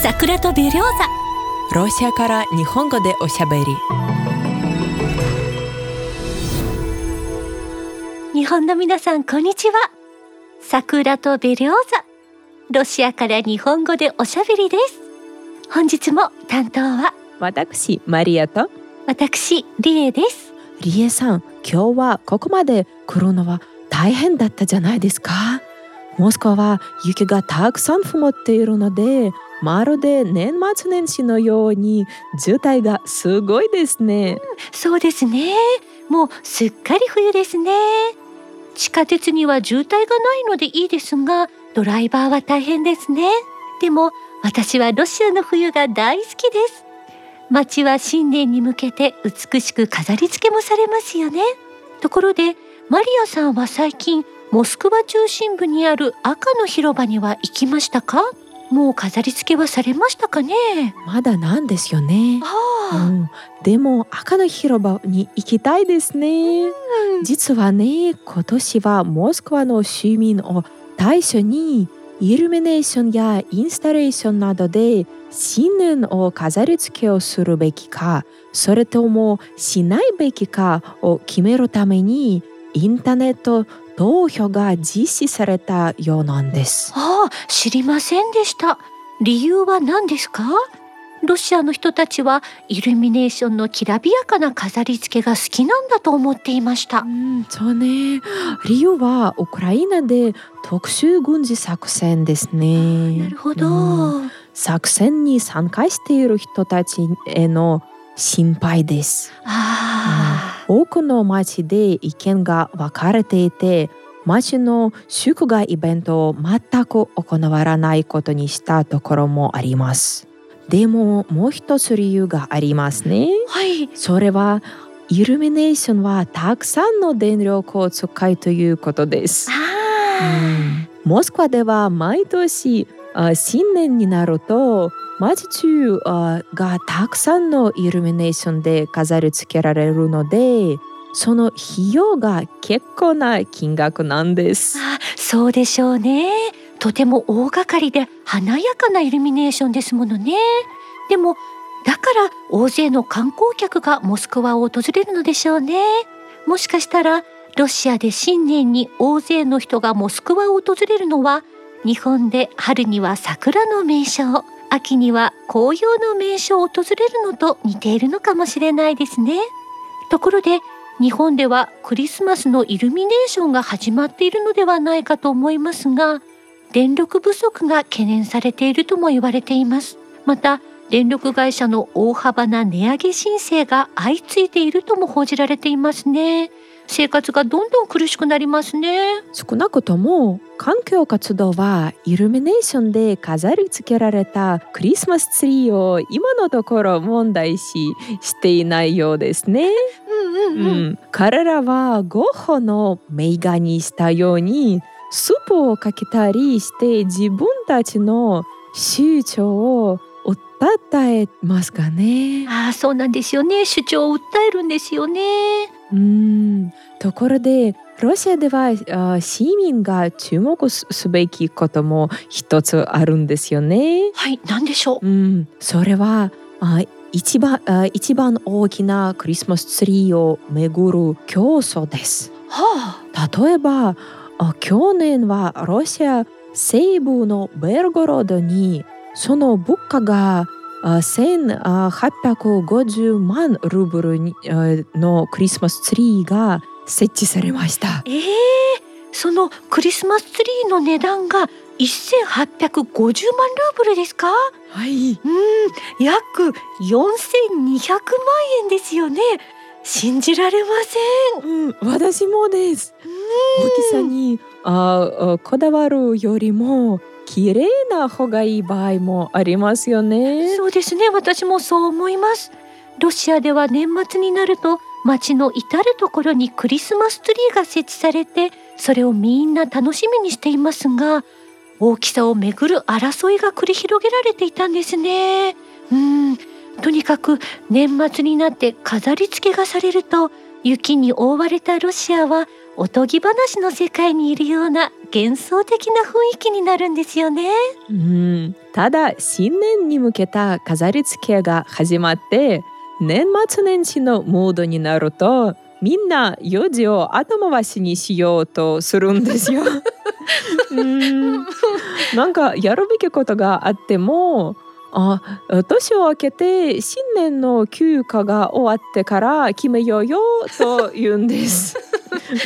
桜とベリョーザロシアから日本語でおしゃべり。日本の皆さんこんにちは。桜とベリョーザロシアから日本語でおしゃべりです。本日も担当は私マリアと。私リエです。リエさん今日はここまで来るのは大変だったじゃないですか。モスクワは雪がたくさん積もっているのでまるで年末年始のように渋滞がすごいですね、そうですね。もうすっかり冬ですね。地下鉄には渋滞がないのでいいですがドライバーは大変ですね。でも私はロシアの冬が大好きです。街は新年に向けて美しく飾り付けもされますよね。ところでマリアさんは最近モスクワ中心部にある赤の広場には行きましたか？もう飾り付けはされましたかね？まだなんですよね、あうん、でも赤の広場に行きたいですね、実はね今年はモスクワの市民を対象にイルミネーションやインスタレーションなどで新年を飾り付けをするべきかそれともしないべきかを決めるためにインターネット投票が実施されたようなんです。ああ知りませんでした。理由は何ですか？ロシアの人たちはイルミネーションのきらびやかな飾り付けが好きなんだと思っていました、うん、そうね。理由はウクライナで特殊軍事作戦ですね。なるほど、うん。作戦に参加している人たちへの心配です。あ多くの町で意見が分かれていて町の祝賀イベントを全く行わないことにしたところもあります。でももう一つ理由がありますね。あはい。それはイルミネーションはたくさんの電力を使いということです、ああ、モスクワでは毎年あ新年になると街中がたくさんのイルミネーションで飾り付けられるのでその費用が結構な金額なんです。あそうでしょうね。とても大掛かりで華やかなイルミネーションですものね。でもだから大勢の観光客がモスクワを訪れるのでしょうね。もしかしたらロシアで新年に大勢の人がモスクワを訪れるのは日本で春には桜の名所秋には紅葉の名所を訪れるのと似ているのかもしれないですね。ところで日本ではクリスマスのイルミネーションが始まっているのではないかと思いますが電力不足が懸念されているとも言われています。また電力会社の大幅な値上げ申請が相次いでいるとも報じられていますね。生活がどんどん苦しくなりますね。少なくとも環境活動はイルミネーションで飾り付けられたクリスマスツリーを今のところ問題視していないようですね。うんうんうん、彼らはゴッホの名画にしたようにスープをかけたりして自分たちの主張を訴えますかね。ああそうなんですよね。主張を訴えるんですよねうんところでロシアではあ市民が注目すすべきことも一つあるんですよね。はい何でしょう？うん、それはあ一番あ一番大きなクリスマスツリーを巡る競争です。はあ例えばあ去年はロシア西部のベルゴロードにその物価があ1850万ルーブルのクリスマスツリーが設置されました。ええそのクリスマスツリーの値段が1850万ルーブルですかはい、うん約4200万円ですよね信じられませんうん、私もです。大きさにああこだわるよりも綺麗な方がいい場合もありますよね。そうですね。私もそう思います。ロシアでは年末になると街の至る所にクリスマスツリーが設置されてそれをみんな楽しみにしていますが大きさをめぐる争いが繰り広げられていたんですね。うん。とにかく年末になって飾り付けがされると雪に覆われたロシアはおとぎ話の世界にいるような幻想的な雰囲気になるんですよね。うん、ただ新年に向けた飾り付けが始まって年末年始のモードになるとみんな用事を後回しにしようとするんですよ。うんなんかやるべきことがあってもあ年を明けて新年の休暇が終わってから決めようよと言うんです。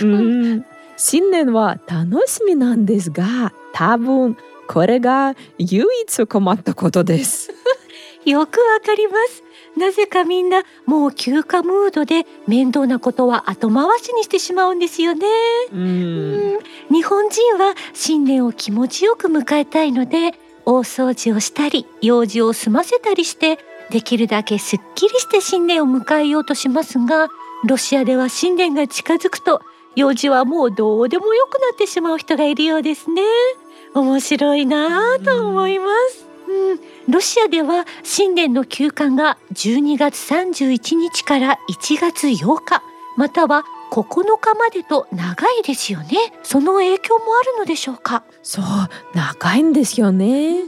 うん新年は楽しみなんですが多分これが唯一困ったことです。よくわかります。なぜかみんなもう休暇ムードで面倒なことは後回しにしてしまうんですよね。ううんん日本人は新年を気持ちよく迎えたいので大掃除をしたり用事を済ませたりしてできるだけすっきりして新年を迎えようとしますがロシアでは新年が近づくと用事はもうどうでもよくなってしまう人がいるようですね。面白いなぁと思います。うん、ロシアでは新年の休館が12月31日から1月8日または9日までと長いですよね。その影響もあるのでしょうか、そう長いんですよね。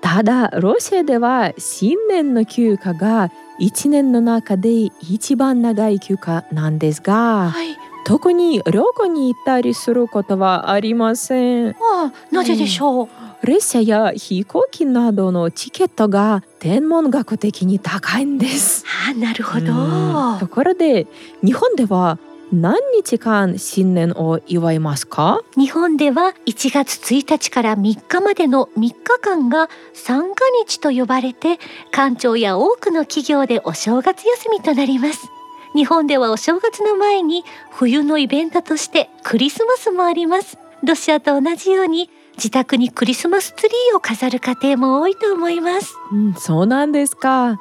ただロシアでは新年の休暇が1年の中で一番長い休暇なんですがはい。特に旅行に行ったりすることはありません。ああなぜでしょう、列車や飛行機などのチケットが天文学的に高いんです。ああなるほど、うん。ところで日本では何日間新年を祝いますか？日本では1月1日から3日までの3日間が三が日と呼ばれて官庁や多くの企業でお正月休みとなります。日本ではお正月の前に冬のイベントとしてクリスマスもあります。ロシアと同じように自宅にクリスマスツリーを飾る家庭も多いと思います、うん、そうなんですか。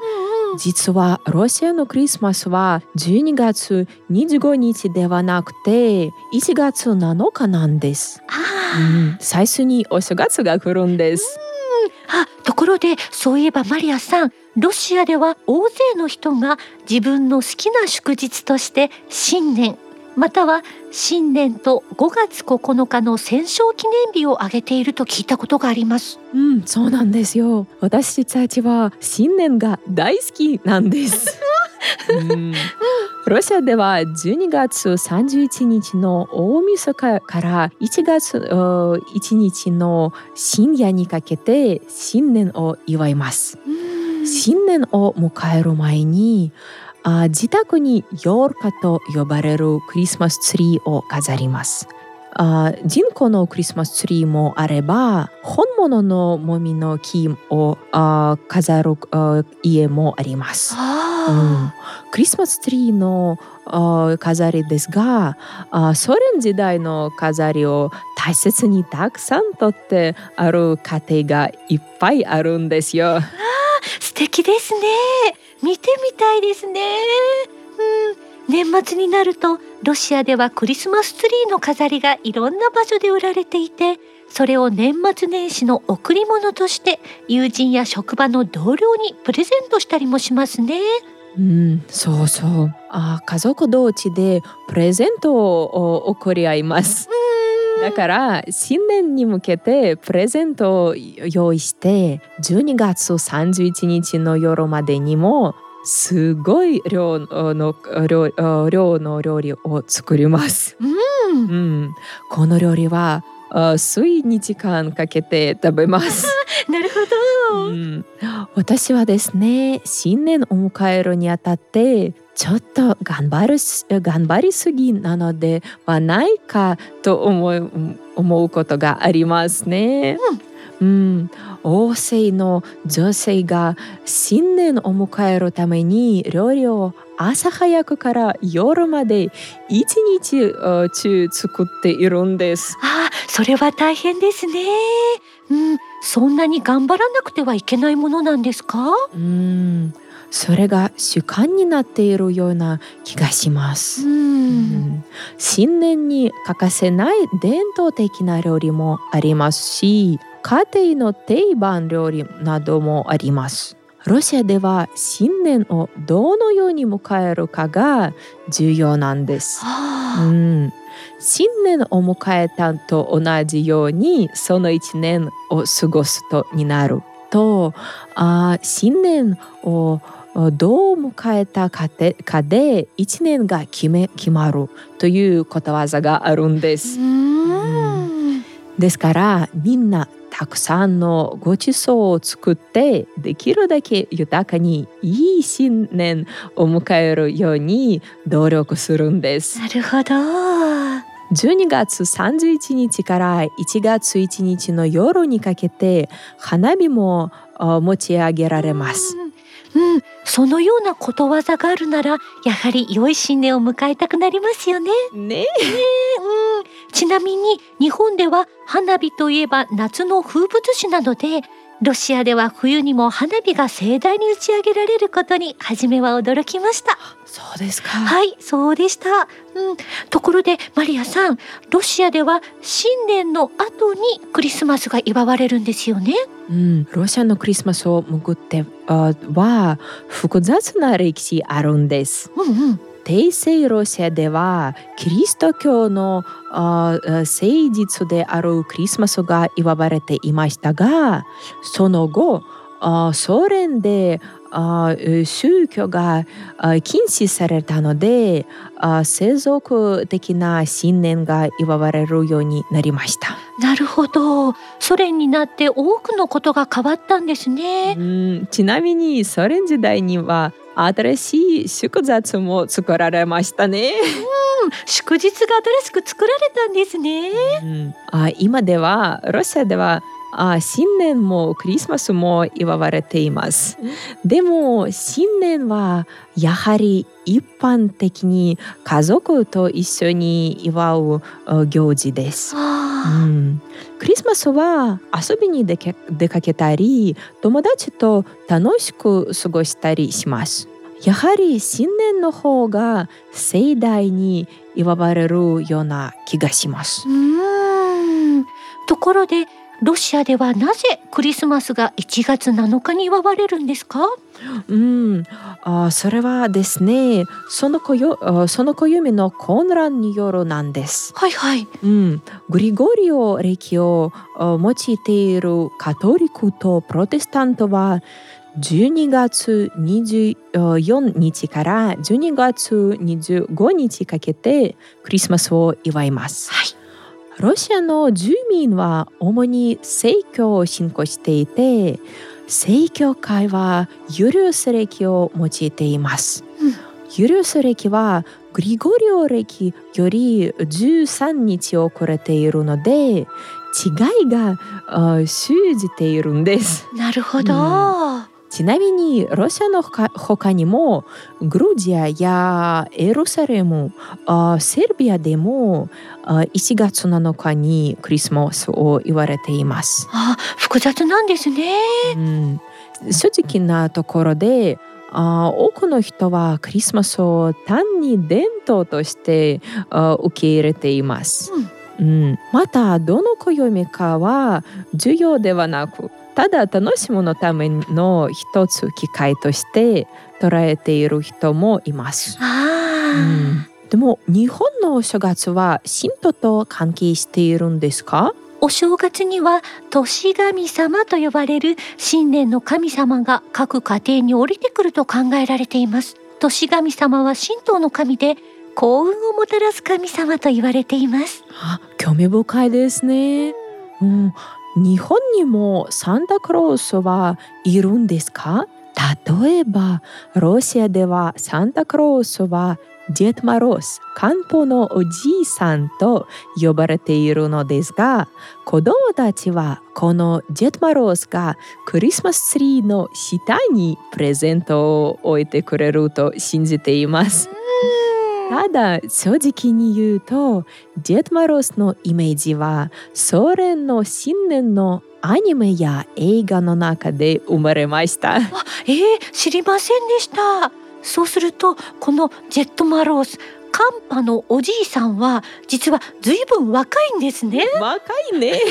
実はロシアのクリスマスは12月25日ではなくて1月7日なんです。うあん、最初にお正月が来るんです。あ、あところでそういえばマリアさんロシアでは大勢の人が自分の好きな祝日として新年または新年と5月9日の戦勝記念日を挙げていると聞いたことがあります。うん、そうなんですよ。私たちは新年が大好きなんです。うん、ロシアでは12月31日の大晦日から1月お1日の深夜にかけて新年を祝います。新年を迎える前にあ自宅にヨールカと呼ばれるクリスマスツリーを飾ります。あ人工のクリスマスツリーもあれば本物のもみの木をあ飾るあ家もあります。あうん、クリスマスツリーのあ飾りですがあソ連時代の飾りを大切にたくさん取ってある家庭がいっぱいあるんですよ。素敵ですね。見てみたいですね。うん、年末になるとロシアではクリスマスツリーの飾りがいろんな場所で売られていて、それを年末年始の贈り物として友人や職場の同僚にプレゼントしたりもしますね。うん、そうそう。あ家族同士でプレゼントを贈り合います。だから新年に向けてプレゼントを用意して12月31日の夜までにもすごい量の量量の料理を作ります。うん、うん、この料理はあ数日間かけて食べます。なるほど。うん、私はですね新年を迎えるにあたってちょっと頑張るす頑張りすぎなのではないかと思う思うことがありますね。うん、大勢の女性が新年を迎えるために料理を朝早くから夜まで一日あ中作っているんです。ああ、それは大変ですね。うん、そんなに頑張らなくてはいけないものなんですか？うん、それが習慣になっているような気がします。ん。うん。新年に欠かせない伝統的な料理もありますし家庭の定番料理などもあります。ロシアでは新年をどのように迎えるかが重要なんです、うああ、ん、新年を迎えたと同じようにその一年を過ごすとになるとあ新年をどう迎えたかでかで一年が決め決まるということわざがあるんです。ですからみんなたくさんのごちそうを作ってできるだけ豊かにいい新年を迎えるように努力するんです。なるほど。12月31日から1月1日の夜にかけて花火も持ち上げられます。うん、そのようなことわざがあるならやはり良い新年を迎えたくなりますよね。ねねうん、ちなみに日本では花火といえば夏の風物詩なのでロシアでは冬にも花火が盛大に打ち上げられることに初めは驚きました。そうですか。はいそうでした、うん、ところでマリアさんロシアでは新年の後にクリスマスが祝われるんですよね。うん、ロシアのクリスマスをめぐっては複雑な歴史あるんです。うんうん帝政ロシアではキリスト教の誠実であろうクリスマスが祝われていましたがその後ソ連で宗教が禁止されたので世俗的な信念が祝われるようになりました。なるほど。ソ連になって多くのことが変わったんですね。うん。ちなみにソ連時代には新しい祝日も作られましたね。うん、祝日が新しく作られたんですね。うん、あ今ではロシアではあ新年もクリスマスも祝われています。でも新年はやはり一般的に家族と一緒に祝う行事です。うん、クリスマスは遊びに出かけたり友達と楽しく過ごしたりします。やはり新年の方が盛大に祝われるような気がします。うんところでロシアではなぜクリスマスが1月7日に祝われるんですか？うん、あそれはですねその暦その暦の混乱によるなんです。はいはい。うん、グリゴリオ暦を用いているカトリックとプロテスタントは12月24日から12月25日かけてクリスマスを祝います。はいロシアの住民は主に正教を信仰していて正教会はユリウス暦を用いています、うん、ユリウス暦はグリゴリオ暦より13日遅れているので違いが生じているんです。なるほど、うんちなみにロシアのほかにもグルジアやエルサレムセルビアでも1月7日にクリスマスを言われています。あ複雑なんですね、うん、正直なところであ多くの人はクリスマスを単に伝統として受け入れています。うん、うん、またどの暦かは重要ではなくただ楽しむのための一つ機会として捉えている人もいます。うん、でも日本のお正月は神道と関係しているんですか？お正月には年神様と呼ばれる新年の神様が各家庭に降りてくると考えられています。年神様は神道の神で幸運をもたらす神様と言われています。あ、興味深いですね。うん、日本にもサンタクロースはいるんですか？例えばロシアではサンタクロースはジェットマロース漢方のおじいさんと呼ばれているのですが子供たちはこのジェットマロースがクリスマスツリーの下にプレゼントを置いてくれると信じています。ただ正直に言うとジェットマロスのイメージはソ連の新年のアニメや映画の中で生まれました。えー、知りませんでした。そうするとこのジェットマロスカンパのおじいさんは実はずいぶん若いんですね。若いね。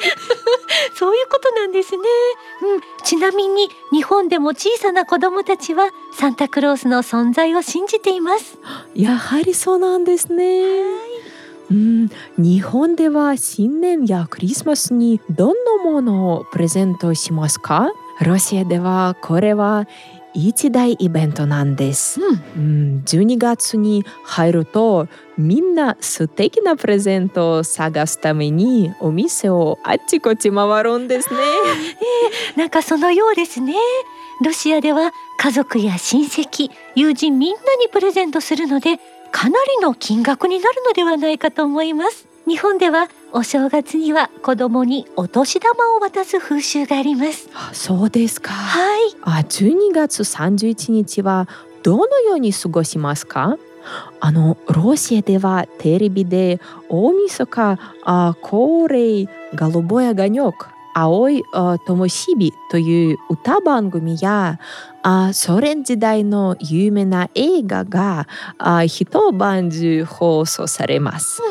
そういうことなんですね。うん、ちなみに日本でも小さな子供たちはサンタクロースの存在を信じています。やはりそうなんですね。ううん、日本では新年やクリスマスにどんなものをプレゼントしますか？ロシアではこれは一大イベントなんです。うん、うん、12月に入るとみんな素敵なプレゼントを探すためにお店をあっちこっち回るんですね。なんかそのようですね。ロシアでは家族や親戚、友人みんなにプレゼントするので、かなりの金額になるのではないかと思います。日本ではお正月には子供にお年玉を渡す風習があります。あそうですか。はい。あ12月31日はどのように過ごしますか？あのロシアではテレビで大晦日あ恒例ガロボヤガニョク青いあ灯火という歌番組やあソ連時代の有名な映画があ一晩中放送されます。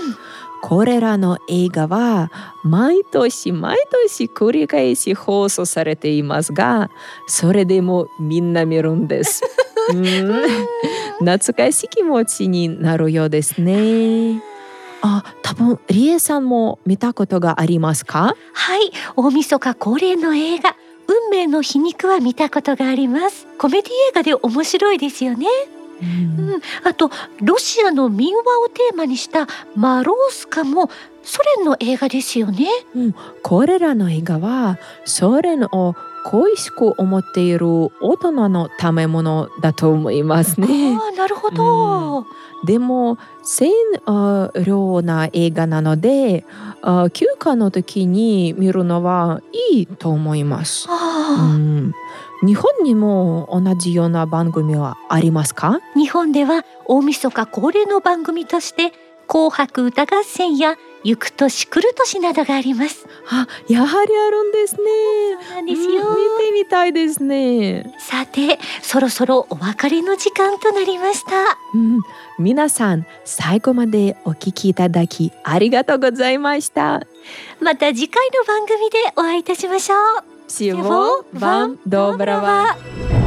これらの映画は毎年毎年繰り返し放送されていますがそれでもみんな見るんです。うん懐かしい気持ちになるようですね。あ、多分リエさんも見たことがありますか？はい、大晦日恒例の映画運命の皮肉は見たことがあります。コメディ映画で面白いですよね。うんうん、あとロシアの民話をテーマにしたマロースカもソ連の映画ですよね。これらの映画はソ連を恋しく思っている大人のためものだと思いますね。ああ、なるほど。でも線あ量な映画なのであ休暇の時に見るのはいいと思います。うあん、日本にも同じような番組はありますか？あ、日本では大晦日恒例の番組として紅白歌合戦や行く年来る年などがあります。あやはりあるんですね。そうなんですよ。うん見てみたいですね。さて、そろそろお別れの時間となりました。うん、皆さん最後までお聞きいただきありがとうございました。また次回の番組でお会いいたしましょう。Всего вам доброго!